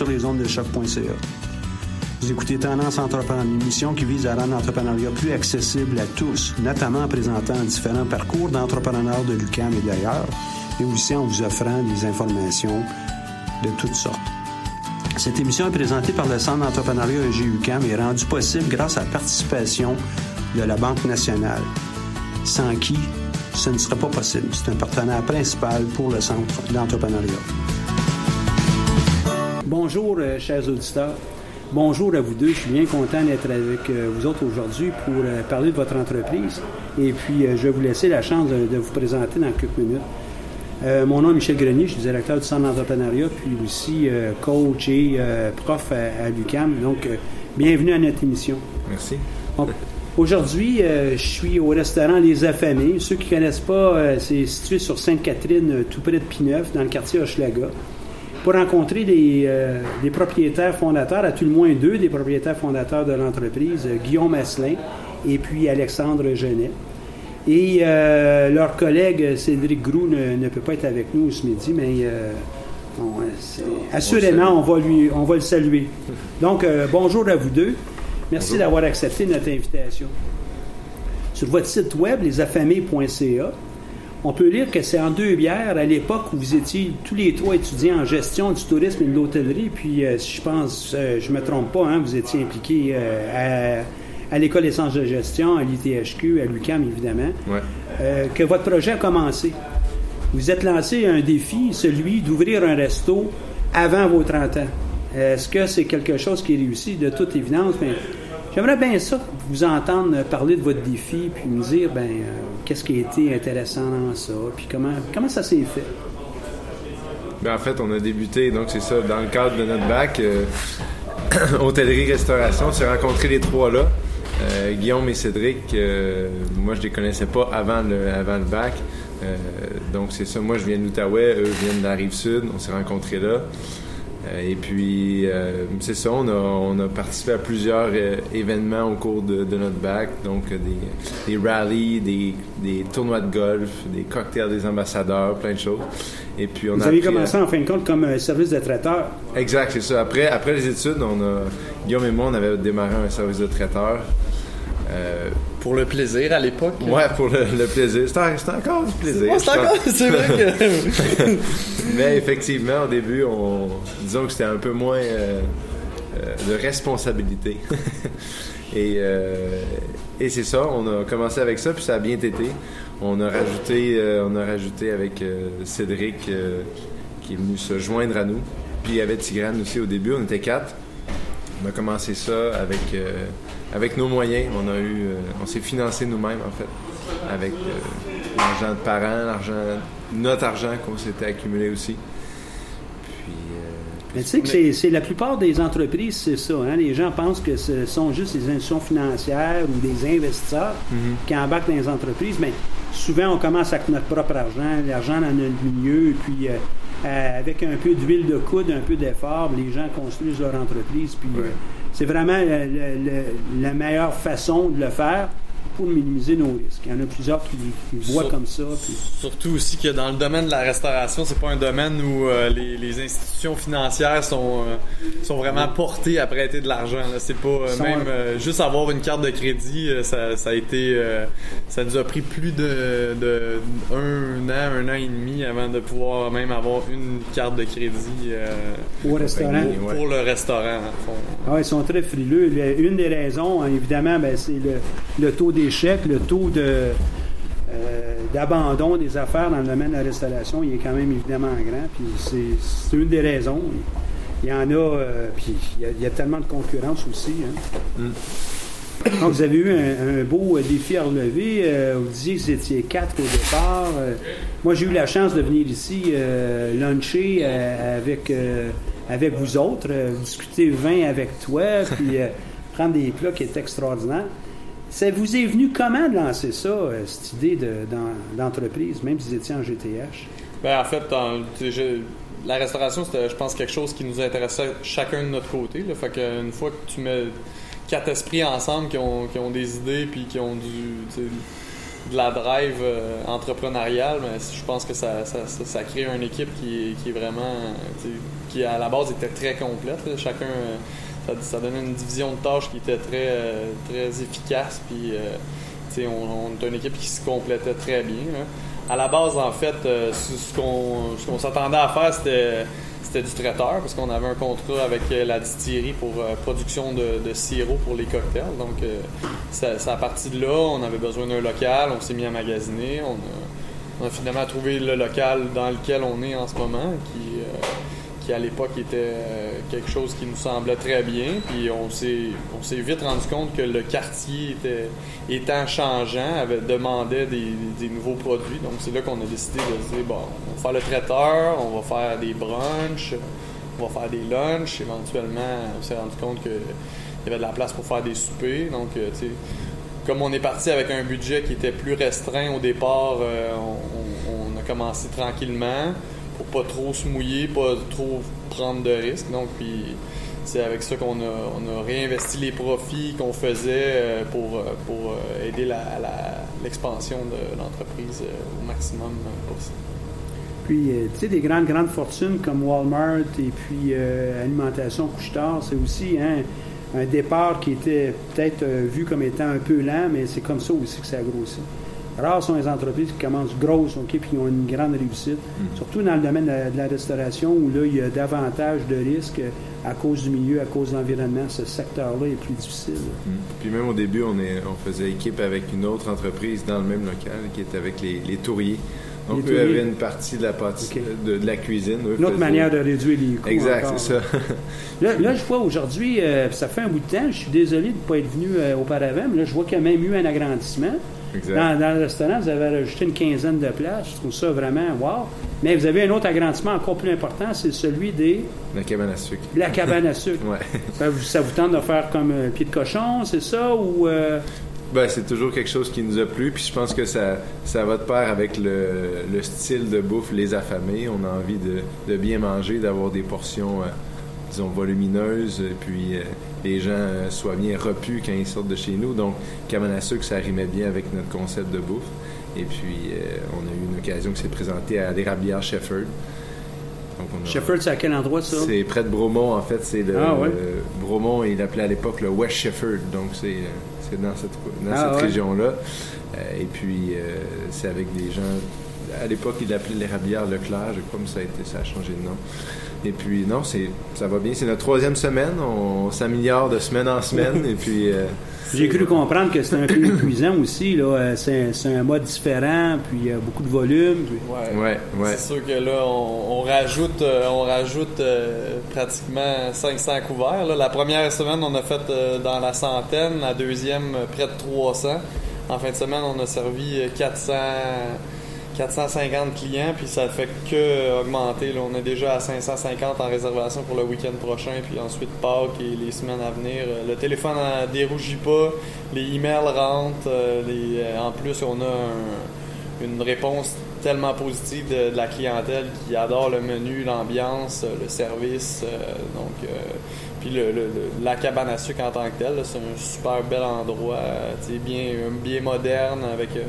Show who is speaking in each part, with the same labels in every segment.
Speaker 1: Sur
Speaker 2: les ondes de choc.ca. Vous écoutez Tendance Entrepreneur, une émission qui vise à rendre l'entrepreneuriat plus accessible à tous, notamment en présentant différents parcours d'entrepreneurs de l'UQAM et d'ailleurs, et aussi en vous offrant des informations de toutes sortes. Cette émission est présentée par le Centre d'entrepreneuriat EG-UQAM et rendue possible grâce à la participation de la Banque nationale, sans qui ce ne serait pas possible. C'est un partenaire principal pour le Centre d'entrepreneuriat. Bonjour, euh, chers auditeurs. Bonjour à vous deux. Je suis bien content d'être avec euh, vous autres aujourd'hui pour euh, parler de votre entreprise. Et puis, je vais vous laisser la chance de, de vous présenter dans quelques minutes. Mon nom est Michel Grenier, je suis directeur du Centre d'entrepreneuriat, puis aussi coach et prof à, à l'UQAM. Donc, bienvenue à notre émission.
Speaker 3: Merci.
Speaker 2: Donc, Aujourd'hui, euh, je suis au restaurant Les Affamés. Ceux qui ne connaissent pas, euh, c'est situé sur Sainte-Catherine, euh, tout près de Pineuf, dans le quartier Hochelaga, pour rencontrer des, euh, des propriétaires fondateurs, à tout le moins deux des propriétaires fondateurs de l'entreprise, euh, Guillaume Asselin et puis Alexandre Genet. Et euh, leur collègue Cédric Groux ne, ne peut pas être avec nous ce midi, mais euh, on- assurément, on va, lui, on va le saluer. Donc, bonjour à vous deux. Merci d'avoir accepté notre invitation. Sur votre site web, lesaffamés.ca, on peut lire que c'est en deux bières, à l'époque où vous étiez tous les trois étudiants en gestion du tourisme et de l'hôtellerie, puis euh, si je pense, euh, je me trompe pas, hein, vous étiez impliqués euh, à, à l'École des sciences de gestion, à l'ITHQ, à l'UQAM évidemment,
Speaker 3: Ouais.
Speaker 2: euh, que votre projet a commencé. Vous êtes lancé un défi, celui d'ouvrir un resto avant vos 30 ans. Est-ce que c'est quelque chose qui est réussi de toute évidence? Mais j'aimerais bien ça, vous entendre parler de votre défi, puis me dire, ben, euh, qu'est-ce qui a été intéressant dans ça, puis comment, comment ça s'est fait?
Speaker 3: Ben, en fait, on a débuté, donc c'est ça, dans le cadre de notre bac, euh, hôtellerie-restauration. On s'est rencontrés les trois là. Euh, Guillaume et Cédric, moi je les connaissais pas avant le, avant le bac. Donc c'est ça, moi je viens de l'Outaouais, eux viennent de la rive sud, on s'est rencontrés là. Euh, et puis, euh, c'est ça, on a, on a participé à plusieurs euh, événements au cours de, de notre bac, donc des, des rallyes, des, des tournois de golf, des cocktails des ambassadeurs, plein de choses. Et puis on
Speaker 2: Vous
Speaker 3: a
Speaker 2: avez
Speaker 3: à-
Speaker 2: commencé en fin de compte comme un service de traiteur.
Speaker 3: Exact, c'est ça. Après, après les études, on a, Guillaume et moi, on avait démarré un service de traiteur. Euh,
Speaker 4: Pour le plaisir à l'époque?
Speaker 3: ouais, pour le, le plaisir. C'était en- c'était encore du plaisir.
Speaker 4: C'est
Speaker 3: je pense.
Speaker 4: encore, c'est vrai que.
Speaker 3: Mais effectivement, au début, on, disons que c'était un peu moins euh, euh, de responsabilité. et euh, et c'est ça, on a commencé avec ça, puis ça a bien été. On a rajouté, euh, on a rajouté avec Cédric qui est venu se joindre à nous. Puis il y avait Tigrane aussi au début, on était quatre. On a commencé ça avec, avec nos moyens. On a eu, on s'est financé nous-mêmes en fait, avec l'argent de parents, l'argent, notre argent qu'on s'était accumulé aussi. Puis, euh,
Speaker 2: Mais tu sais que c'est- la plupart des entreprises, c'est ça. Hein? Les gens pensent que ce sont juste des institutions financières ou des investisseurs qui embarquent dans les entreprises. Mais souvent, on commence avec notre propre argent, l'argent dans notre milieu, et puis euh, euh, avec un peu d'huile de coude, un peu d'effort, les gens construisent leur entreprise. Puis euh, c'est vraiment le- le- la meilleure façon de le faire pour minimiser nos risques. Il y en a plusieurs qui, qui voient
Speaker 4: Sur-
Speaker 2: comme ça. puis-
Speaker 4: Surtout aussi que dans le domaine de la restauration, c'est pas un domaine où euh, les, les institutions financières sont euh, sont vraiment portées à prêter de l'argent. là. C'est pas euh, même euh, juste avoir une carte de crédit, euh, ça, ça a été euh, ça nous a pris plus de, de un an, un an et demi avant de pouvoir même avoir une carte de crédit euh,
Speaker 2: Au restaurant.
Speaker 3: Ouais.
Speaker 4: pour le restaurant. en fond.
Speaker 2: Ah ils sont très frileux. Le- Une des raisons, hein, évidemment, ben, c'est le, le taux d'échec, le taux de, euh, d'abandon des affaires dans le domaine de la restauration. Il est quand même évidemment grand. Puis c'est, c'est une des raisons. Il y en a, euh, puis il y, a, il y a tellement de concurrence aussi. hein. Donc, vous avez eu un, un beau euh, défi à relever. Euh, vous disiez que vous étiez quatre au départ. Moi, j'ai eu la chance de venir ici luncher avec, avec vous autres, discuter vin avec toi, puis prendre des plats qui étaient extraordinaires. Ça vous est venu comment de lancer ça, euh, cette idée de- d'en- d'entreprise, même si vous étiez en GTH?
Speaker 4: Ben, en fait, la restauration, c'était, je pense, quelque chose qui nous intéressait chacun de notre côté. Là. Fait fois que tu mets quatre esprits ensemble qui ont, qui ont des idées puis qui ont du, de la drive euh, entrepreneuriale, ben, je pense que ça, ça, ça- crée une équipe qui qui est vraiment, qui à la base était très complète. Chacun, euh, ça, donnait une division de tâches qui était très, euh, très efficace. Puis, euh, on, on est une équipe qui se complétait très bien. là. À la base, en fait, euh, ce qu'on s'attendait à faire, c'était c'était du traiteur, parce qu'on avait un contrat avec la distillerie pour production de, sirop pour les cocktails. Donc, euh, ça, ça a parti de là. On avait besoin d'un local, on s'est mis à magasiner. On a, finalement trouvé le local dans lequel on est en ce moment, à l'époque était euh, quelque chose qui nous semblait très bien. Puis on s'est, vite rendu compte que le quartier était, étant changeant, avait demandait des, nouveaux produits. Donc c'est là qu'on a décidé de dire bon, on va faire le traiteur, on va faire des brunchs, on va faire des lunchs. Éventuellement, on s'est rendu compte qu'il y avait de la place pour faire des soupers. Donc, euh, tu sais, comme on est parti avec un budget qui était plus restreint au départ, euh, on a commencé tranquillement pour pas trop se mouiller, pas trop prendre de risques. Donc, puis c'est avec ça qu'on a, réinvesti les profits qu'on faisait euh, pour, euh, euh, aider la- l'expansion de l'entreprise au maximum possible.
Speaker 2: Puis, tu sais, des grandes, grandes fortunes comme Walmart et puis Alimentation Couche-Tard, c'est aussi hein, un départ qui était peut-être vu comme étant un peu lent, mais c'est comme ça aussi que ça a grossi. Rares sont les entreprises qui commencent grosses, OK, puis qui ont une grande réussite. Surtout dans le domaine de la, de la restauration, où là, il y a davantage de risques à cause du milieu, à cause de l'environnement. Ce secteur-là est plus difficile.
Speaker 3: Mm. Puis même au début, on, est, on faisait équipe avec une autre entreprise dans le même local qui était avec les, les touriers. Donc eux avaient une partie de la, pâtisserie-
Speaker 2: Ok.
Speaker 3: de, de la cuisine. Eux
Speaker 2: Une autre manière de réduire les coûts.
Speaker 3: Exact, c'est ça.
Speaker 2: Là, là, je vois aujourd'hui, euh, ça fait un bout de temps, je suis désolé de ne pas être venu euh, auparavant, mais là, je vois qu'il y a même eu un agrandissement. Dans, dans le restaurant, vous avez rajouté une quinzaine de places. Je trouve ça vraiment wow. Mais vous avez un autre agrandissement encore plus important, c'est celui des,
Speaker 3: La cabane à sucre.
Speaker 2: la cabane à sucre.
Speaker 3: Ouais.
Speaker 2: Ça vous, ça vous tente de faire comme un pied de cochon, c'est ça? Ou euh,
Speaker 3: Ben, c'est toujours quelque chose qui nous a plu, puis je pense que ça, ça va de pair avec le, le style de bouffe Les Affamés. On a envie de, de bien manger, d'avoir des portions, euh, disons, volumineuses, et puis euh, les gens euh, soient bien repus quand ils sortent de chez nous. Donc, cabane à sucre, ça rimait bien avec notre concept de bouffe. Et puis, euh, on a eu une occasion qui s'est présentée à l'érablière Shefford.
Speaker 2: Sheffield, c'est à quel endroit ça?
Speaker 3: c'est près de Bromont, en fait. C'est le,
Speaker 2: Ah, ouais.
Speaker 3: le- Bromont, il l'appelait à l'époque le West Shefford. Donc, c'est c'est dans cette, dans
Speaker 2: Ah,
Speaker 3: cette
Speaker 2: ouais.
Speaker 3: région-là. Et puis, c'est avec des gens. À l'époque, il l'appelait l'érablière Leclerc. Je crois que ça a, été, ça a changé de nom. Et puis, non, c'est ça va bien. C'est notre troisième semaine. On s'améliore de semaine en semaine. et puis, euh,
Speaker 2: J'ai cru comprendre que c'était un peu épuisant aussi. là. Euh, C'est c'est un mode différent, puis il y a beaucoup de volume. puis-
Speaker 4: Ouais.
Speaker 3: ouais, ouais.
Speaker 4: C'est sûr que là, on, on rajoute, euh, on rajoute euh, pratiquement 500 couverts. là. La première semaine, on a fait euh, dans la centaine. La deuxième, euh, près de 300. En fin de semaine, on a servi euh, 400, 450 clients, puis ça fait que euh, augmenter. On est déjà à 550 en réservation pour le week-end prochain, puis ensuite Pâques et les semaines à venir. Euh, Le téléphone ne dérougit pas, les emails rentrent. euh, euh, en plus, on a un une réponse tellement positive de, la clientèle qui adore le menu, l'ambiance, euh, le service. euh, donc, euh, puis le, la cabane à sucre en tant que telle, c'est un super bel endroit, euh, bien, bien moderne avec euh,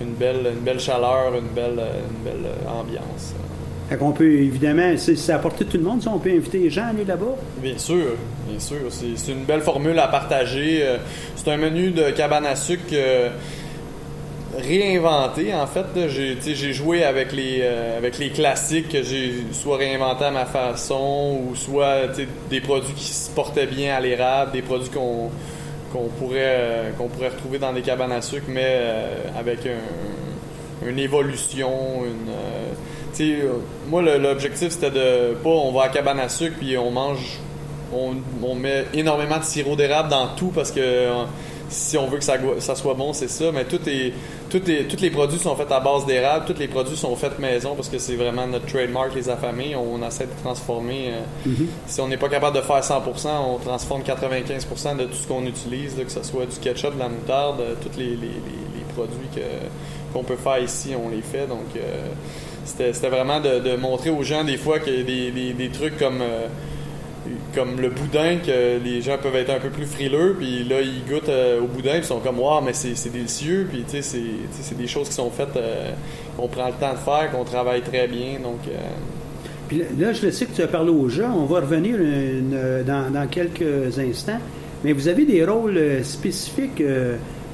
Speaker 4: une belle, une belle chaleur, une belle, une belle ambiance.
Speaker 2: Fait qu'on peut, évidemment, c'est à portée de tout le monde, ça, on peut inviter les gens à aller là-bas.
Speaker 4: Bien sûr, bien sûr. C'est une belle formule à partager. Euh, C'est un menu de cabane à sucre euh, réinventé, en fait. J'ai joué avec les, euh, avec les classiques que j'ai soit réinventé à ma façon ou soit des produits qui se portaient bien à l'érable, des produits qu'on qu'on pourrait, euh, qu'on pourrait retrouver dans des cabanes à sucre, mais euh, avec un- une évolution, une... euh, moi, l'objectif, c'était de... Pas on va à cabane à sucre, puis on mange... On, on met énormément de sirop d'érable dans tout, parce que si on veut que ça, ça soit bon, c'est ça, mais tout est... Tout est, tous les produits sont faits à base d'érable, tous les produits sont faits maison parce que c'est vraiment notre trademark, les affamés. On essaie de transformer. euh, Si on n'est pas capable de faire 100%, on transforme 95% de tout ce qu'on utilise, là, que ce soit du ketchup, de la moutarde, euh, tous les, les- les- les produits que- qu'on peut faire ici, on les fait. Donc, euh, c'était vraiment de, de montrer aux gens des fois des, des- des trucs comme. Comme le boudin que les gens peuvent être un peu plus frileux puis là ils goûtent euh, au boudin ils sont comme wow mais c'est délicieux puis tu sais c'est des choses qui sont faites euh, qu'on prend le temps de faire qu'on travaille très bien donc euh,
Speaker 2: Puis là, je le sais que tu as parlé aux gens, on va revenir dans, dans quelques instants, mais vous avez des rôles spécifiques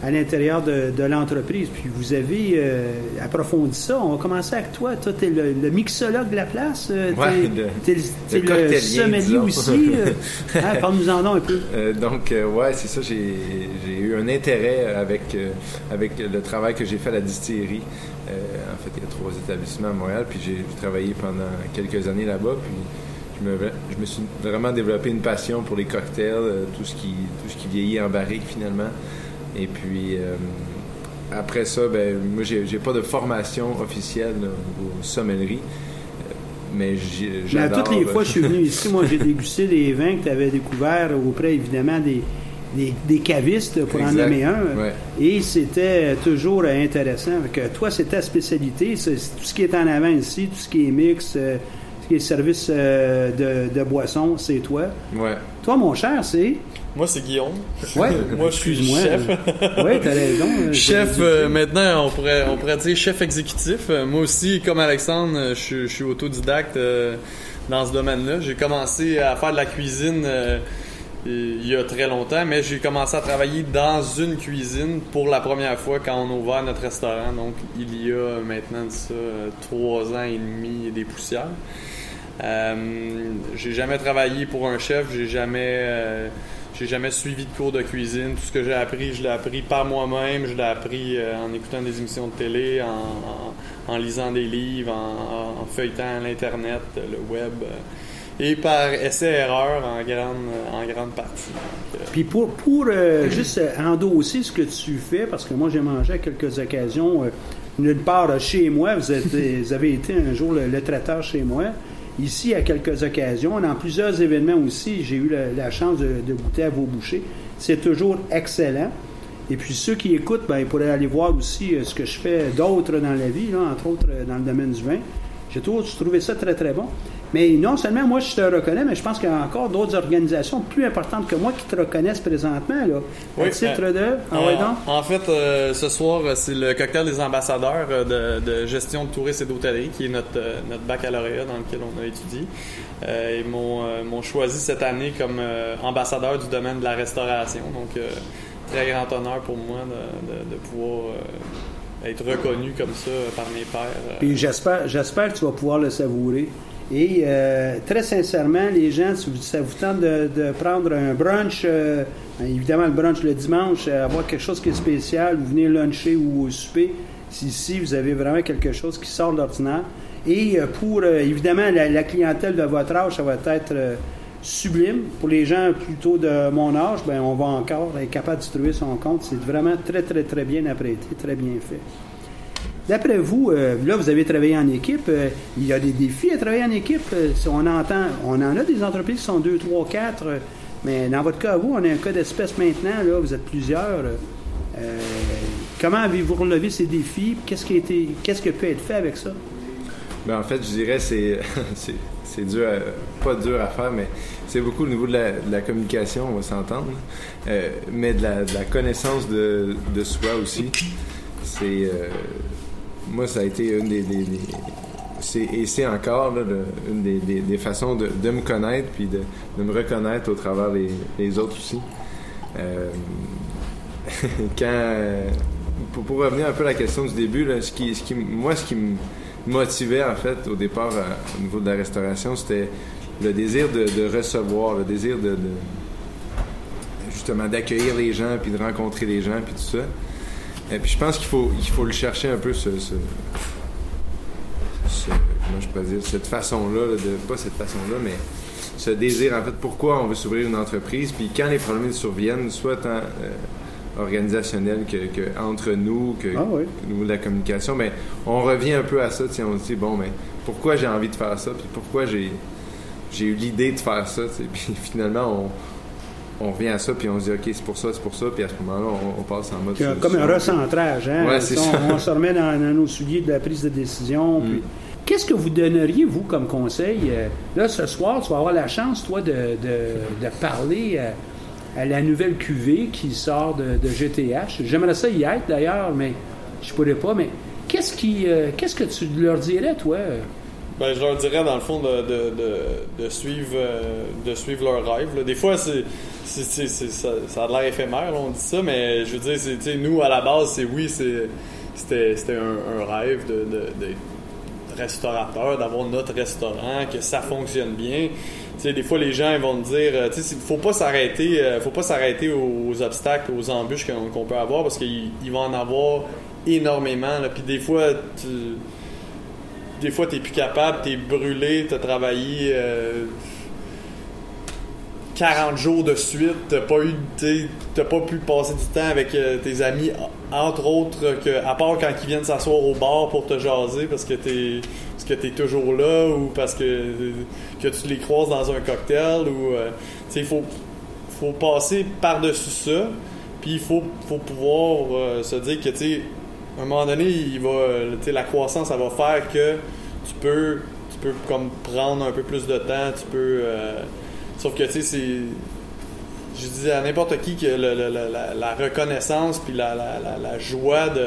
Speaker 2: à l'intérieur de, de l'entreprise, puis vous avez euh, approfondi ça. On va commencer avec toi. Toi, tu es le, le mixologue de la place. euh,
Speaker 3: Ouais, le-
Speaker 2: t'es le,
Speaker 3: le
Speaker 2: sommelier aussi. euh. Ah, Parle-nous en donc un peu.
Speaker 3: Euh, donc, ouais, c'est ça. J'ai eu un intérêt avec, avec le travail que j'ai fait à la distillerie. En fait, il y a trois établissements à Montréal, puis j'ai travaillé pendant quelques années là-bas. Puis je me, suis vraiment développé une passion pour les cocktails, tout, ce qui, tout ce qui vieillit en barrique finalement. Et puis, euh, après ça, ben, moi, j'ai pas de formation officielle là, au niveau sommellerie. euh, Mais j'adore.
Speaker 2: toutes les fois
Speaker 3: euh,
Speaker 2: que je suis venu ici, moi, j'ai dégusté des vins que tu avais découverts auprès, évidemment, des, des, des cavistes, pour en nommer un.
Speaker 3: Ouais.
Speaker 2: Et c'était toujours intéressant. Que toi, c'est ta spécialité. C'est tout ce qui est en avant ici, tout ce qui est mix, tout ce qui est service de, de boisson, c'est toi.
Speaker 3: Ouais.
Speaker 2: Toi, mon cher, c'est?
Speaker 4: Moi c'est Guillaume
Speaker 2: Ouais.
Speaker 4: moi je suis
Speaker 2: Excuse-moi.
Speaker 4: chef
Speaker 2: Oui, t'as raison. euh,
Speaker 4: Chef, euh, maintenant, on pourrait, on pourrait dire chef exécutif. Euh, moi aussi, comme Alexandre, euh, je, suis- je suis autodidacte euh, dans ce domaine-là. J'ai commencé à faire de la cuisine euh, il y a très longtemps, mais j'ai commencé à travailler dans une cuisine pour la première fois quand on a ouvert notre restaurant. Donc, il y a maintenant de ça euh, trois ans et demi et des poussières. Euh, j'ai jamais travaillé pour un chef, j'ai jamais, euh, j'ai jamais suivi de cours de cuisine. Tout ce que j'ai appris, je l'ai appris par moi-même, je l'ai appris euh, en écoutant des émissions de télé, en, lisant des livres, en, feuilletant l'internet, le web, euh, et par essai-erreur en grande, en grande partie. Euh,
Speaker 2: Puis pour, pour juste endosser ce que tu fais, parce que moi j'ai mangé à quelques occasions, nulle part chez moi, vous, êtes- avez été un jour le traiteur chez moi, ici à quelques occasions, dans plusieurs événements aussi, j'ai eu la, chance de, goûter à vos bouchées. C'est toujours excellent. Et puis ceux qui écoutent, ben, ils pourraient aller voir aussi euh, ce que je fais d'autres dans la vie, là, entre autres euh, dans le domaine du vin. J'ai toujours trouvé ça très très bon. Mais non seulement moi je te reconnais, mais je pense qu'il y a encore d'autres organisations plus importantes que moi qui te reconnaissent présentement. Là, à
Speaker 4: Oui,
Speaker 2: titre
Speaker 4: euh,
Speaker 2: de. Ah ouais,
Speaker 4: en,
Speaker 2: donc?
Speaker 4: en fait, euh, ce soir, euh, c'est le cocktail des ambassadeurs euh, de, de gestion de tourisme et d'hôtellerie, qui est notre, notre baccalauréat dans lequel on a étudié. Ils m'ont choisi cette année comme ambassadeur du domaine de la restauration. Donc, très grand honneur pour moi de, de- de pouvoir être reconnu comme ça par mes pairs.
Speaker 2: Puis j'espère, j'espère que tu vas pouvoir le savourer. Et euh, très sincèrement, les gens, si vous- ça vous tente de, prendre un brunch, euh, évidemment le brunch le dimanche, euh, avoir quelque chose qui est spécial, vous venez luncher ou souper, si ici vous avez vraiment quelque chose qui sort de l'ordinaire. Et pour évidemment la, clientèle de votre âge, ça va être sublime. Pour les gens plutôt de mon âge, ben on va encore être capable de trouver son compte. C'est vraiment très très très bien apprêté, très bien fait. D'après vous, euh, là, vous avez travaillé en équipe. euh, il y a des défis à travailler en équipe. euh, on entend, on en a des entreprises qui sont 2, 3, 4. euh, mais dans votre cas, vous, on a un cas d'espèce maintenant. Là, vous êtes plusieurs. comment avez-vous relevé ces défis? Qu'est-ce qui a été, qu'est-ce peut être fait avec ça?
Speaker 3: Ben, en fait, je dirais c'est c'est dur, à- pas dur à faire, mais c'est beaucoup au niveau de la, de la communication, on va s'entendre, mais de la, connaissance de, de soi aussi. C'est moi, ça a été une des, des- et c'est encore une des, des- façons de, me connaître puis de, me reconnaître au travers des, autres aussi. Euh, quand euh, pour, revenir un peu à la question du début, ce qui, ce qui, moi, ce qui me motivait en fait au départ au niveau de la restauration, c'était le désir de, de recevoir, le désir de- justement d'accueillir les gens, puis de rencontrer les gens, puis tout ça. Et puis je pense qu'il faut, il faut le chercher un peu ce, ce, ce- comment je pourrais dire, cette façon-là, là, de, pas cette façon-là, mais ce désir, en fait, pourquoi on veut s'ouvrir une entreprise, puis quand les problèmes surviennent, soit tant euh, organisationnels que, que entre nous, que
Speaker 2: Ah oui.
Speaker 3: au niveau de la communication, mais on revient un peu à ça, on se dit, bon, mais pourquoi j'ai envie de faire ça, puis pourquoi j'ai, j'ai eu l'idée de faire ça, puis finalement, on, on revient à ça, puis on se dit, OK, c'est pour ça, c'est pour ça, puis à ce moment-là, on, on passe en mode...
Speaker 2: Comme un recentrage, hein?
Speaker 3: Ouais, c'est
Speaker 2: on,
Speaker 3: ça.
Speaker 2: on se remet dans, dans nos souliers de la prise de décision. puis- Qu'est-ce que vous donneriez, vous, comme conseil? Euh, Là, ce soir, tu vas avoir la chance, toi, de, de- de parler à, à la nouvelle QV qui sort de, de GTH. J'aimerais ça y être, d'ailleurs, mais je pourrais pas. Mais qu'est-ce qui, euh, qu'est-ce que tu leur dirais, toi?
Speaker 4: Ben, je leur dirais, dans le fond, de, de, de, de suivre, euh, de suivre leur rêve. là. Des fois, c'est, c'est, ça, a l'air éphémère, là, on dit ça, mais je veux dire, nous, à la base, c'est oui, c'était, un, rêve de, restaurateur, d'avoir notre restaurant, que ça fonctionne bien. Des fois, les gens vont te dire, euh, sais, faut pas s'arrêter, euh, faut pas s'arrêter aux, obstacles, aux embûches qu'on, peut avoir, parce qu'il il va en avoir énormément. Puis des fois, tu, des fois, t'es plus capable, t'es brûlé, t'as travaillé euh, 40 jours de suite, t'as pas eu, t'as pas pu passer du temps avec euh, tes amis, entre autres, que, à part quand ils viennent s'asseoir au bar pour te jaser parce que t'es, parce que t'es toujours là ou parce que, que tu les croises dans un cocktail ou, euh, sais, faut, faut passer par-dessus ça, puis il faut, faut pouvoir euh, se dire que, tu à un moment donné, il va, la croissance, ça va faire que tu peux, tu peux comme prendre un peu plus de temps, tu peux. Sauf que, tu sais, c'est. Je dis à n'importe qui que la, reconnaissance puis la, la- joie de,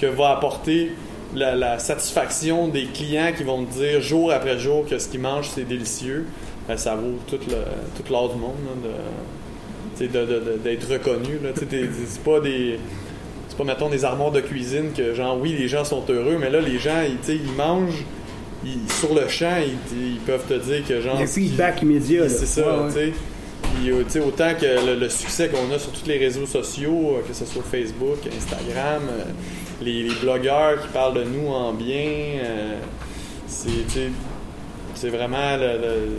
Speaker 4: que va apporter la, satisfaction des clients qui vont te dire jour après jour que ce qu'ils mangent c'est délicieux, ben, ça vaut tout l'or du monde là, de, d'être reconnu. C'est pas des c'est pas mettons des armoires de cuisine que genre oui les gens sont heureux mais là les gens ils, ils mangent ils- sur le champ ils, ils peuvent te dire que genre
Speaker 2: Le feedback immédiat.
Speaker 4: c'est ça
Speaker 2: Ouais, ouais.
Speaker 4: tu sais Puis, euh, tu sais, autant que le, le succès qu'on a sur tous les réseaux sociaux euh, que ce soit Facebook Instagram euh, les, les blogueurs qui parlent de nous en bien euh, c'est vraiment le- le-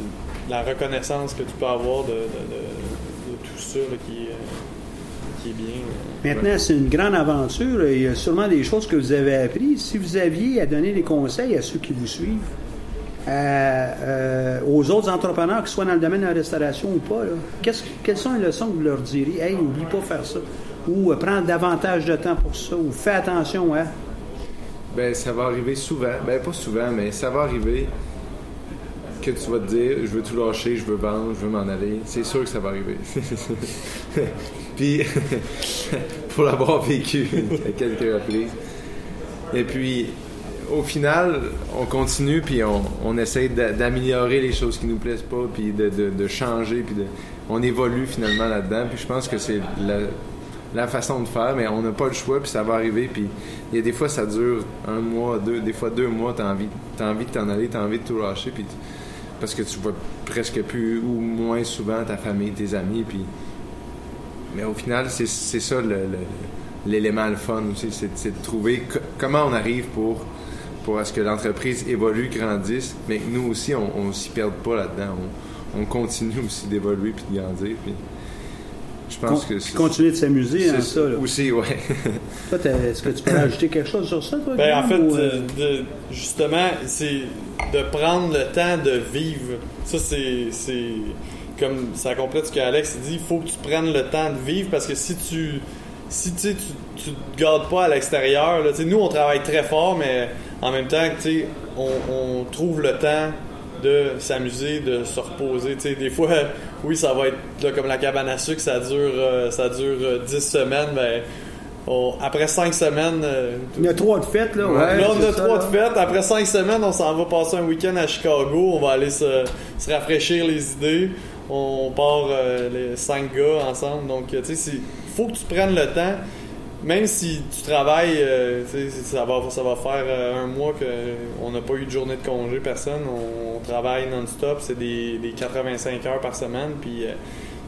Speaker 4: la reconnaissance que tu peux avoir de, de- de- de tout ça là, qui, est, euh, qui est bien euh.
Speaker 2: Maintenant, c'est une grande aventure. Il y a sûrement des choses que vous avez apprises. Si vous aviez à donner des conseils à ceux qui vous suivent, à, euh, aux autres entrepreneurs, qui soient dans le domaine de la restauration ou pas, là, quelles sont les leçons que vous leur diriez? Hey, oublie pas de faire ça. Ou euh, prends davantage de temps pour ça. Ou fais attention à.
Speaker 3: Ben, ça va arriver souvent. Ben, pas souvent, mais ça va arriver que tu vas te dire je veux tout lâcher, je veux vendre, je veux m'en aller. C'est sûr que ça va arriver. puis, pour l'avoir vécu à quelques reprises. Et puis, au final, on continue, puis on, on d'améliorer les choses qui nous plaisent pas, puis de, de- changer, puis de, on évolue finalement là-dedans. Puis je pense que c'est la, façon de faire, mais on n'a pas le choix, puis ça va arriver. Puis il y a des fois, ça dure un mois, deux, des fois deux mois, t'as envie, t'as envie de t'en aller, t'as envie de tout lâcher, puis parce que tu vois presque plus ou moins souvent ta famille, tes amis, puis mais au final, c'est ça le- le- l'élément le, fun aussi, c'est de trouver co- comment on arrive pour pour à ce que l'entreprise évolue, grandisse, mais que nous aussi, on, on s'y perde pas là-dedans. On, on continue aussi d'évoluer puis de grandir. Puis je pense
Speaker 2: Con-
Speaker 3: que
Speaker 2: continuer de s'amuser
Speaker 3: c'est
Speaker 2: ça. là.
Speaker 3: aussi, ouais.
Speaker 2: Toi, Est-ce que tu peux rajouter quelque chose sur ça, toi?
Speaker 4: Ben, en fait,
Speaker 2: ou, euh,
Speaker 4: de- de- justement, c'est de prendre le temps de vivre. Ça, c'est comme ça complète ce qu'Alex dit. Il faut que tu prennes le temps de vivre parce que si tu si tu tu, tu te gardes pas à l'extérieur, là, tu sais, nous on travaille très fort, mais en même temps, tu sais, on, on trouve le temps de s'amuser, de se reposer. Tu sais, des fois, oui, ça va être là, comme la cabane à sucre, ça dure, euh, ça dure euh, 10 semaines, ben, on- après 5 semaines, euh,
Speaker 2: Il y a trois de fêtes, là. Ouais,
Speaker 4: là, on a
Speaker 2: ça,
Speaker 4: trois
Speaker 2: là.
Speaker 4: de fêtes. Après cinq semaines, on s'en va passer un week-end à Chicago. On va aller se, se rafraîchir les idées. On part euh, les cinq gars ensemble. Donc, euh, tu sais, c'est- faut que tu prennes le temps. Même si tu travailles, euh, ça va, ça va faire euh, un mois qu'on n'a pas eu de journée de congé, personne. On, travaille non-stop. C'est des, des 85 heures par semaine. Puis,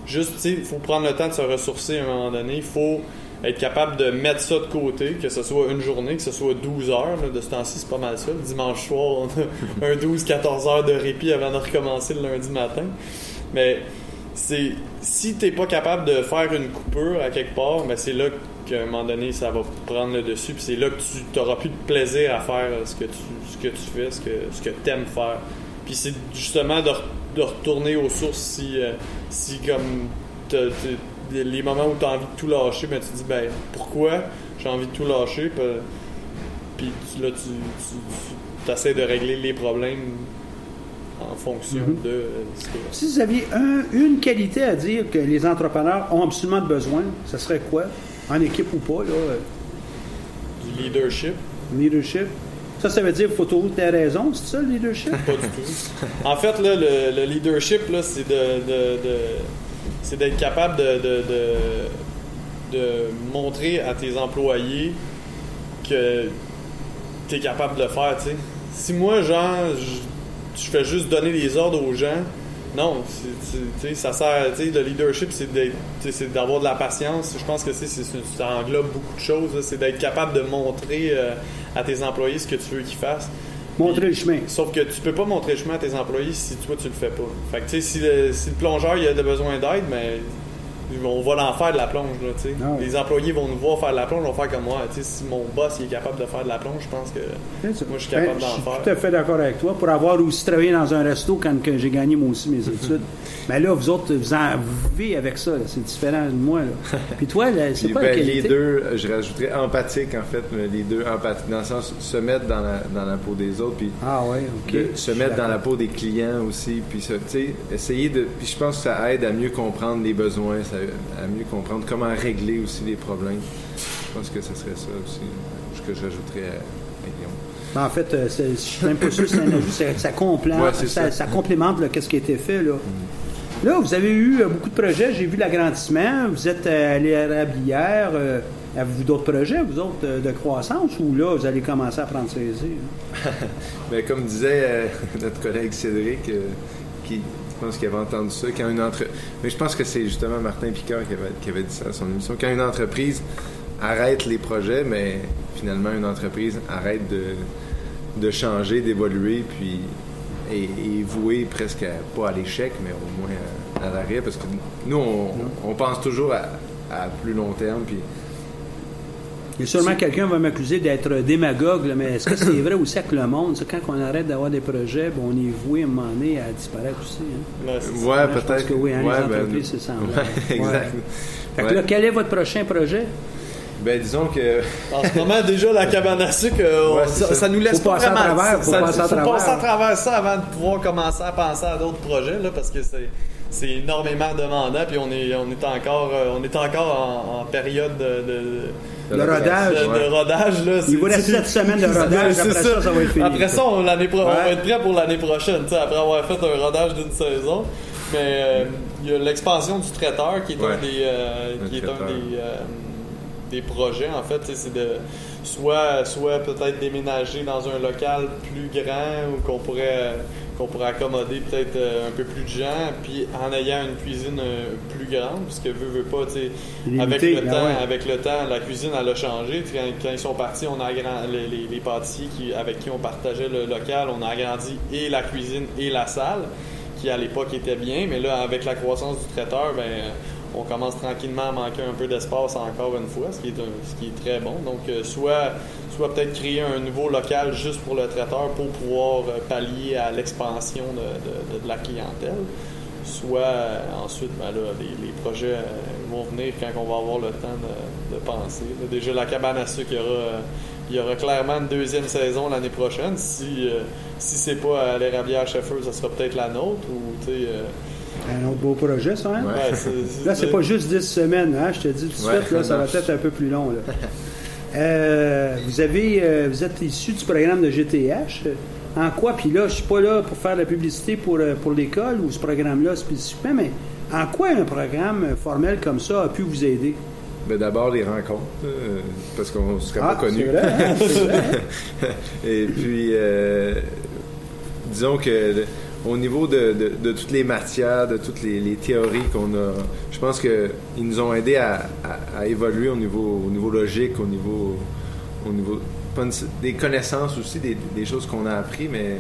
Speaker 4: juste, tu sais, il faut prendre le temps de se ressourcer à un moment donné. Il faut être capable de mettre ça de côté, que ce soit une journée, que ce soit 12 heures. de ce temps-ci, c'est pas mal ça. Le dimanche soir, on a un 12-14 heures de répit avant de recommencer le lundi matin. Mais c'est si t'es pas capable de faire une coupure à quelque part, ben c'est là qu'à un moment donné, ça va prendre le dessus. Puis c'est là que tu n'auras plus de plaisir à faire ce que tu, ce que tu fais, ce que, ce que t'aimes faire. Puis c'est justement de, de retourner aux sources si, euh, si comme les moments où tu as envie de tout lâcher, ben tu dis ben pourquoi j'ai envie de tout lâcher, puis, tu- là tu, tu, essaies de régler les problèmes en fonction
Speaker 2: Mhm.
Speaker 4: de euh, ce que
Speaker 2: Si vous aviez un- une qualité à dire que les entrepreneurs ont absolument besoin, ce serait quoi? En équipe ou pas, là?
Speaker 4: du leadership.
Speaker 2: Leadership. Ça, ça veut dire faut toujours que t'aies raison, c'est ça, le leadership?
Speaker 4: Pas du tout. En fait, là, le, le leadership, là, c'est de, de- de- c'est d'être capable de, de, de- de montrer à tes employés que tu es capable de le faire, tu sais. Si moi, genre, je, fais juste donner des ordres aux gens, non, c'est- ça sert, le leadership, c'est d'avoir de la patience. Je pense que c'est, ça englobe beaucoup de choses. C'est d'être capable de montrer euh, à tes employés ce que tu veux qu'ils fassent.
Speaker 2: Montrer le chemin.
Speaker 4: Sauf que tu peux pas montrer le chemin à tes employés si toi tu le fais pas. Fait que tu sais, si le, si le plongeur il a de besoin d'aide, mais on va l'en faire de la plonge là.
Speaker 2: Ah ouais.
Speaker 4: Les employés vont nous voir faire de la plonge, vont faire comme moi. Si mon boss il est capable de faire de la plonge, je pense que moi je suis capable
Speaker 2: Ben,
Speaker 4: d'en
Speaker 2: je suis
Speaker 4: faire.
Speaker 2: tout à fait d'accord avec toi. Pour avoir aussi travaillé dans un resto quand j'ai gagné moi aussi mes études. Mais là, vous autres, vous en vous vivez avec ça. C'est différent de moi. Là. Puis toi, là, c'est pas la
Speaker 3: ben,
Speaker 2: qualité.
Speaker 3: les deux, je rajouterais empathique en fait, mais les deux empathiques, dans le sens se mettre dans la, dans la peau des autres, puis
Speaker 2: Ah ouais, ok.
Speaker 3: de se mettre dans la peau des clients aussi, puis ça, tu sais, essayer de, puis je pense que ça aide à mieux comprendre les besoins, ça, à mieux comprendre comment régler aussi les problèmes. Je pense que ce serait ça aussi ce que j'ajouterais à, à Guillaume.
Speaker 2: Ben, En fait, euh, c'est- je suis même pas sûr que c'est un ajout, ça, ça, complémente,
Speaker 3: Ouais, c'est
Speaker 2: ça,
Speaker 3: ça. Mm.
Speaker 2: complémente là, qu'est-ce qui a été fait. Là. Là, vous avez eu euh, beaucoup de projets. J'ai vu l'agrandissement. Vous êtes euh, allé à Rablière. Euh, Avez-vous d'autres projets, vous autres, de croissance, ou là, vous allez commencer à prendre saisir?
Speaker 3: Mais comme disait euh, notre collègue Cédric, euh, qui pense qu'il avait entendu ça, quand une entre... Mais je pense que c'est justement Martin Picard qui avait, qui avait dit ça à son émission. Quand une entreprise arrête les projets, mais finalement une entreprise arrête de, de changer, d'évoluer, puis est, est vouée presque à, pas à l'échec, mais au moins à, à l'arrêt, parce que nous, on, on pense toujours à, à plus long terme, puis
Speaker 2: Il y a sûrement quelqu'un qui va m'accuser d'être démagogue, là, mais est-ce que c'est vrai aussi avec le monde? ça, quand on arrête d'avoir des projets, ben, on est voué à un moment donné à disparaître aussi. hein?
Speaker 3: Ouais, peut-être.
Speaker 2: que oui, hein, les
Speaker 3: Ouais, ben,
Speaker 2: entreprises, c'est ça.
Speaker 3: ouais, exact.
Speaker 2: Fait que
Speaker 3: Ouais.
Speaker 2: là, quel est votre prochain projet?
Speaker 3: Ben, disons que
Speaker 4: En ce moment, déjà, la cabane à sucre, euh,
Speaker 3: Ouais,
Speaker 4: ça,
Speaker 3: ça.
Speaker 4: ça nous laisse
Speaker 2: Faut
Speaker 4: pas
Speaker 2: passer à
Speaker 4: vraiment...
Speaker 2: travers, faut
Speaker 4: ça-
Speaker 2: passer à
Speaker 4: faut
Speaker 2: travers.
Speaker 4: passer à travers ça avant de pouvoir commencer à penser à d'autres projets, là, parce que c'est... C'est énormément demandant, puis on est, on est encore, euh, on est encore en, en période de,
Speaker 2: rodage.
Speaker 4: de, de rodage. Là,
Speaker 2: Il vous reste
Speaker 4: C'est-
Speaker 2: sept semaines de rodage,
Speaker 4: c'est
Speaker 2: après ça, ça va être fini.
Speaker 4: Après ça, on, l'année pro- on
Speaker 2: Ouais.
Speaker 4: va être prêt pour l'année prochaine, tu sais, après avoir fait un rodage d'une saison. Mais euh, il y a l'expansion du traiteur qui est
Speaker 3: Ouais.
Speaker 4: un des, euh, qui est un des, euh, des projets, en fait. C'est de soit, soit peut-être déménager dans un local plus grand ou qu'on pourrait qu'on pourrait accommoder peut-être euh, un peu plus de gens, puis en ayant une cuisine euh, plus grande, puisque veut, veut pas,
Speaker 2: Limité,
Speaker 4: avec le
Speaker 2: ben
Speaker 4: temps,
Speaker 2: ouais.
Speaker 4: avec le temps, la cuisine elle a changé. Quand, quand ils sont partis, on a agrandi les, les, les pâtissiers qui, avec qui on partageait le local, on a agrandi et la cuisine et la salle, qui à l'époque était bien, mais là avec la croissance du traiteur, ben on commence tranquillement à manquer un peu d'espace encore une fois, ce qui est, un- ce qui est très bon. Donc euh, soit soit peut-être créer un nouveau local juste pour le traiteur pour pouvoir euh, pallier à l'expansion de, de- de- de la clientèle soit euh, ensuite, ben là, les, les projets euh, vont venir quand on va avoir le temps de, de penser. Déjà, la cabane à sucre, il y aura, il y aura clairement une deuxième saison l'année prochaine. Si, euh, si c'est pas à l'érablière ça sera peut-être la nôtre ou, tu sais... euh,
Speaker 2: Un autre beau projet, ça, hein?
Speaker 3: Ouais.
Speaker 4: ouais, c'est-
Speaker 2: Là, c'est pas juste 10 semaines, hein? Je te dis tout de
Speaker 3: Ouais,
Speaker 2: suite, là, ça va
Speaker 3: non.
Speaker 2: être un peu plus long. Là. Euh, vous avez, euh, vous êtes issu du programme de GTH. En quoi? Puis là, je suis pas là pour faire la publicité pour, euh, pour l'école ou ce programme-là spécifiquement, mais en quoi un programme formel comme ça a pu vous aider?
Speaker 3: Ben, D'abord, les rencontres, euh, parce qu'on ne serait
Speaker 2: Ah,
Speaker 3: pas connus.
Speaker 2: vrai, hein? Vrai.
Speaker 3: Et puis, disons que au niveau de, de- de toutes les matières, de toutes les, les théories qu'on a, je pense qu'ils nous ont aidés à, à- à évoluer au niveau, au niveau logique, au niveau, au niveau une- des connaissances aussi, des, des choses qu'on a appris, mais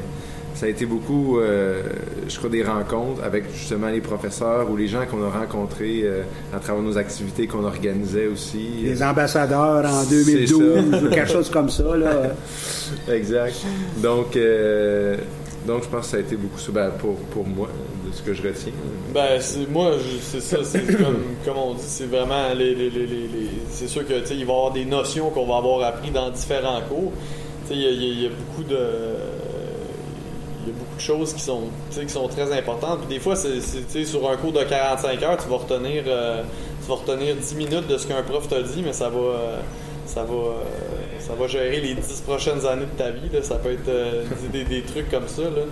Speaker 3: ça a été beaucoup, euh, je crois, des rencontres avec justement les professeurs ou les gens qu'on a rencontrés euh, à travers nos activités qu'on organisait aussi.
Speaker 2: Les ambassadeurs en
Speaker 3: C'est
Speaker 2: 2012
Speaker 3: ça.
Speaker 2: ou quelque chose comme ça. Là.
Speaker 3: Exact. Donc, euh, donc, je pense que ça a été beaucoup ça ben, pour, pour moi, de ce que je retiens.
Speaker 4: Ben, c'est, moi, c'est ça, c'est comme, comme on dit, c'est vraiment les, les, les, les- c'est sûr que, tu sais, il va y avoir des notions qu'on va avoir appris dans différents cours. Il y y a- il y a beaucoup de, il y a beaucoup de choses qui sont, qui sont très importantes. Puis des fois, c'est, c'est, sur un cours de 45 heures, tu vas retenir, euh, tu vas retenir 10 minutes de ce qu'un prof t'a dit, mais ça va, euh, ça va, euh, ça va gérer les 10 prochaines années de ta vie. Là. Ça peut être euh, des, des trucs comme ça. Là.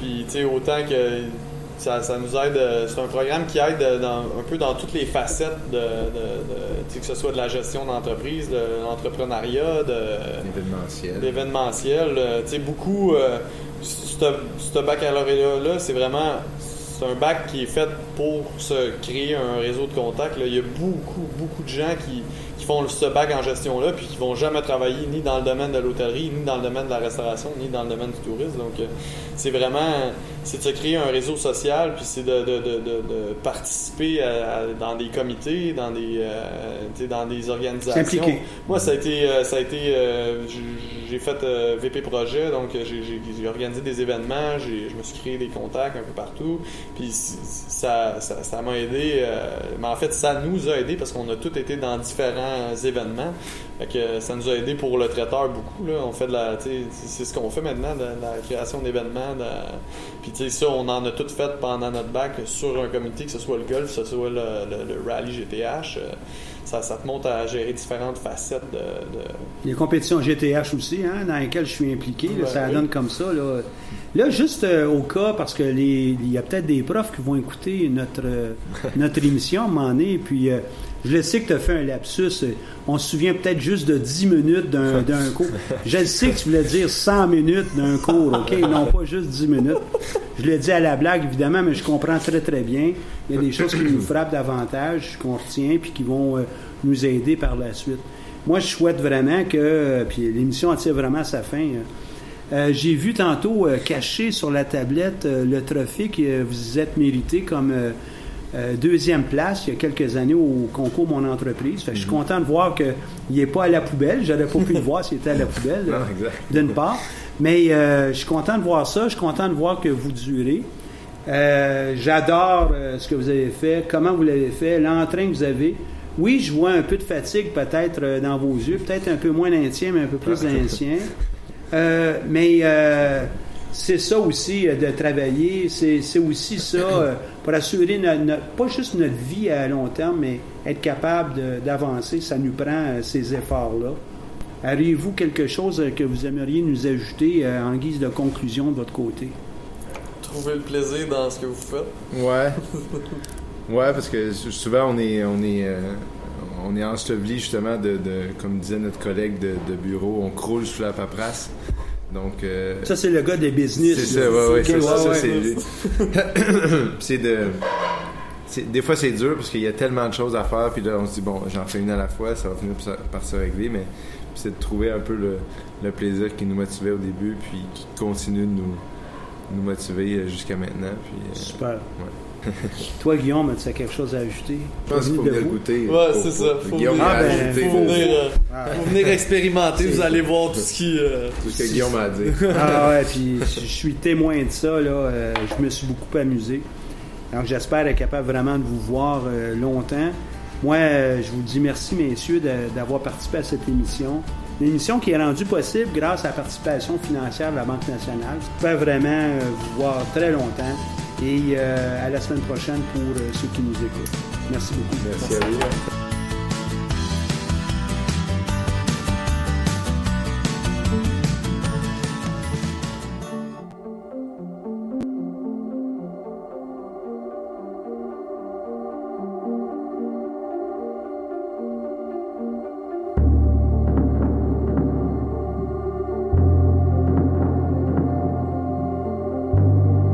Speaker 4: Puis, tu sais, autant que ça, ça nous aide. euh, C'est un programme qui aide euh, dans- un peu dans toutes les facettes de, que ce soit de la gestion d'entreprise, de l'entrepreneuriat, de
Speaker 3: Événementiel.
Speaker 4: l'événementiel. tu sais, beaucoup. Euh, ce ce baccalauréat-là, c'est vraiment. C'est un bac qui est fait pour se créer un réseau de contacts. là. Il y a beaucoup, beaucoup de gens qui, qui font ce bac en gestion-là, puis qui vont jamais travailler ni dans le domaine de l'hôtellerie, ni dans le domaine de la restauration, ni dans le domaine du tourisme. Donc, euh, c'est vraiment, c'est de se créer un réseau social, puis c'est de, de, de, de, participer à- à- dans des comités, dans des, euh, dans des organisations. Moi, ça a été, euh, ça a été, euh, j'ai- fait euh, VP projet, donc j'ai- organisé des événements, j'ai- je me suis créé des contacts un peu partout, puis ça, ça, ça m'a aidé. mais en fait, ça nous a aidé parce qu'on a tous été dans différents événements. Fait que ça nous a aidé pour le traiteur beaucoup. Là. On fait de la, c'est ce qu'on fait maintenant, de, la création d'événements. Puis tu sais, ça, on en a tout fait pendant notre bac sur un comité, que ce soit le golf, que ce soit le, le- le rallye GTH. euh, Ça, ça te montre à gérer différentes facettes de, de-
Speaker 2: Les compétitions GTH aussi, hein, dans lesquelles je suis impliqué, là, ça
Speaker 4: oui.
Speaker 2: donne comme ça. Là, Là, juste euh, au cas, parce que il y a peut-être des profs qui vont écouter notre, euh, notre émission à un moment donné, puis je le sais que tu as fait un lapsus. On se souvient peut-être juste de 10 minutes d'un d'un cours. Je le sais que tu voulais dire 100 minutes d'un cours, OK? Non pas juste 10 minutes. Je l'ai dit à la blague, évidemment, mais je comprends très, très bien. Il y a des choses qui nous frappent davantage, qu'on retient, puis qui vont euh, nous aider par la suite. Moi, je souhaite vraiment que, euh, puis l'émission tire vraiment à sa fin. euh, euh, J'ai vu tantôt euh, caché sur la tablette euh, le trophée que vous êtes mérité comme euh, deuxième place il y a quelques années au concours Mon Entreprise. Fait que Je suis content de voir qu'il n'est pas à la poubelle. J'aurais pas pu le voir s'il était à la poubelle, euh, d'une part. Mais euh, je suis content de voir ça. Je suis content de voir que vous durez. Euh, J'adore ce que vous avez fait, comment vous l'avez fait, l'entrain que vous avez. Oui, je vois un peu de fatigue peut-être dans vos yeux, peut-être un peu moins d'un tien, mais un peu plus d'un tien. Euh, mais c'est ça aussi euh, de travailler, c'est aussi ça euh, pour assurer notre, notre- pas juste notre vie à long terme, mais être capable d'avancer, ça nous prend euh, ces efforts-là. Auriez-vous quelque chose euh, que vous aimeriez nous ajouter euh, en guise de conclusion de votre côté?
Speaker 4: trouver le plaisir dans ce que vous faites.
Speaker 3: Ouais. Ouais, parce que souvent on est on est euh, on est enseveli justement de, de comme disait notre collègue de, de bureau, on croule sous la paperasse. Donc euh,
Speaker 2: Ça, c'est le gars des business.
Speaker 3: c'est ça, ouais, ouais, ça,
Speaker 2: ouais, ouais.
Speaker 3: c'est c'est de des fois c'est dur parce qu'il y a tellement de choses à faire puis là on se dit bon j'en fais une à la fois ça va finir par se- régler mais c'est de trouver un peu le, le plaisir qui nous motivait au début puis qui continue de nous nous motiver euh, jusqu'à maintenant puis euh,
Speaker 2: Super. Toi, Guillaume, as-tu quelque chose à ajouter?
Speaker 3: Je pense qu'il faut goûter.
Speaker 4: Ouais, c'est ça. Faut
Speaker 3: Guillaume
Speaker 2: ben,
Speaker 4: faut, venir, euh,
Speaker 2: ah.
Speaker 4: venir expérimenter. vous allez voir tout ce qui... Euh,
Speaker 3: tout ce que Guillaume a dit.
Speaker 2: ah ouais, puis je suis témoin de ça. Là, euh, je me suis beaucoup amusé. Donc, j'espère être capable vraiment de vous voir longtemps. Moi, je vous dis merci, messieurs, d'avoir participé à cette émission. Une émission qui est rendue possible grâce à la participation financière de la Banque nationale. J'espère vraiment vous voir très longtemps et euh, à la semaine prochaine pour euh, ceux qui nous écoutent. Merci beaucoup.
Speaker 3: Merci à vous.